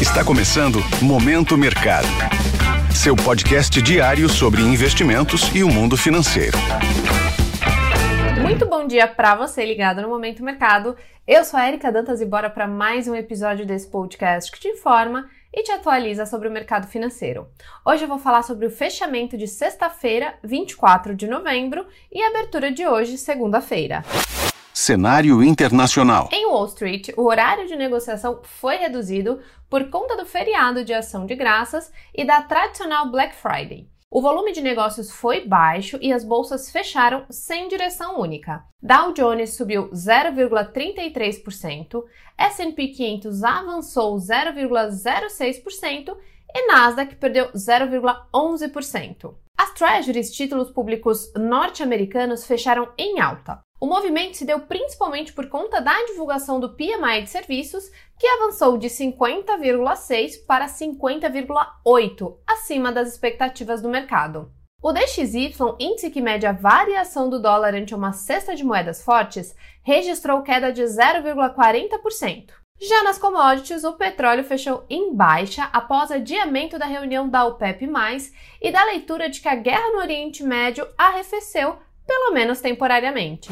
Está começando Momento Mercado. Seu podcast diário sobre investimentos e o mundo financeiro. Muito bom dia para você ligado no Momento Mercado. Eu sou a Erika Dantas e bora para mais um episódio desse podcast que te informa e te atualiza sobre o mercado financeiro. Hoje eu vou falar sobre o fechamento de sexta-feira, 24 de novembro, e a abertura de hoje, segunda-feira. Cenário internacional. Em Wall Street, o horário de negociação foi reduzido por conta do feriado de ação de graças e da tradicional Black Friday. O volume de negócios foi baixo e as bolsas fecharam sem direção única. Dow Jones subiu 0,33%, S&P 500 avançou 0,06% e Nasdaq perdeu 0,11%. As Treasuries, títulos públicos norte-americanos, fecharam em alta. O movimento se deu principalmente por conta da divulgação do PMI de serviços, que avançou de 50,6 para 50,8, acima das expectativas do mercado. O DXY, índice que mede a variação do dólar ante uma cesta de moedas fortes, registrou queda de 0,40%. Já nas commodities, o petróleo fechou em baixa após adiamento da reunião da OPEP+, e da leitura de que a guerra no Oriente Médio arrefeceu, pelo menos temporariamente.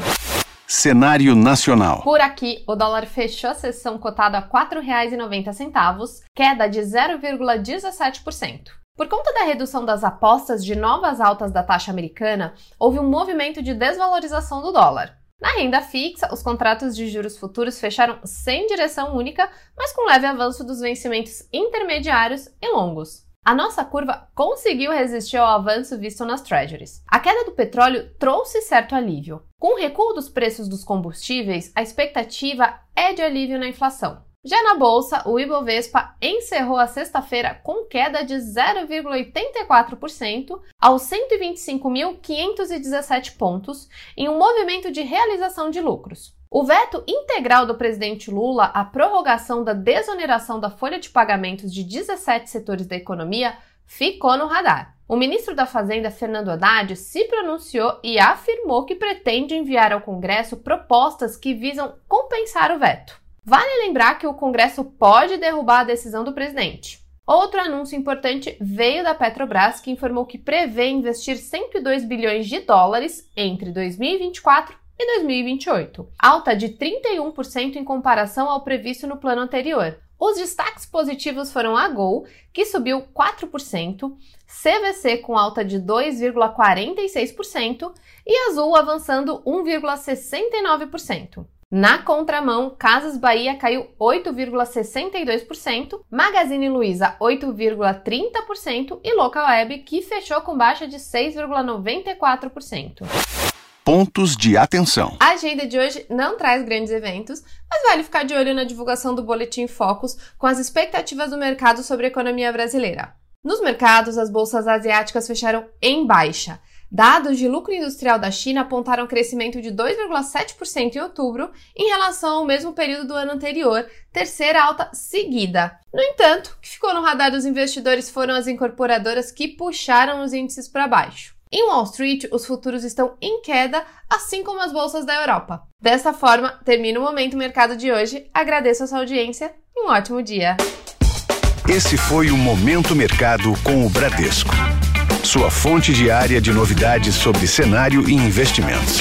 Cenário nacional. Por aqui, o dólar fechou a sessão cotado a R$ 4,90, queda de 0,17%. Por conta da redução das apostas de novas altas da taxa americana, houve um movimento de desvalorização do dólar. Na renda fixa, os contratos de juros futuros fecharam sem direção única, mas com leve avanço dos vencimentos intermediários e longos. A nossa curva conseguiu resistir ao avanço visto nas treasuries. A queda do petróleo trouxe certo alívio. Com o recuo dos preços dos combustíveis, a expectativa é de alívio na inflação. Já na bolsa, o Ibovespa encerrou a sexta-feira com queda de 0,84% aos 125.517 pontos, em um movimento de realização de lucros. O veto integral do presidente Lula à prorrogação da desoneração da folha de pagamentos de 17 setores da economia ficou no radar. O ministro da Fazenda, Fernando Haddad, se pronunciou e afirmou que pretende enviar ao Congresso propostas que visam compensar o veto. Vale lembrar que o Congresso pode derrubar a decisão do presidente. Outro anúncio importante veio da Petrobras, que informou que prevê investir 102 bilhões de dólares entre 2024 e 2028, alta de 31% em comparação ao previsto no plano anterior. Os destaques positivos foram a Gol, que subiu 4%, CVC com alta de 2,46% e Azul avançando 1,69%. Na contramão, Casas Bahia caiu 8,62%, Magazine Luiza 8,30% e Local Web que fechou com baixa de 6,94%. Pontos de atenção. A agenda de hoje não traz grandes eventos, mas vale ficar de olho na divulgação do Boletim Focus com as expectativas do mercado sobre a economia brasileira. Nos mercados, as bolsas asiáticas fecharam em baixa. Dados de lucro industrial da China apontaram crescimento de 2,7% em outubro em relação ao mesmo período do ano anterior, terceira alta seguida. No entanto, o que ficou no radar dos investidores foram as incorporadoras que puxaram os índices para baixo. Em Wall Street, os futuros estão em queda, assim como as bolsas da Europa. Dessa forma, termina o Momento Mercado de hoje. Agradeço a sua audiência e um ótimo dia. Esse foi o Momento Mercado com o Bradesco sua fonte diária de novidades sobre cenário e investimentos.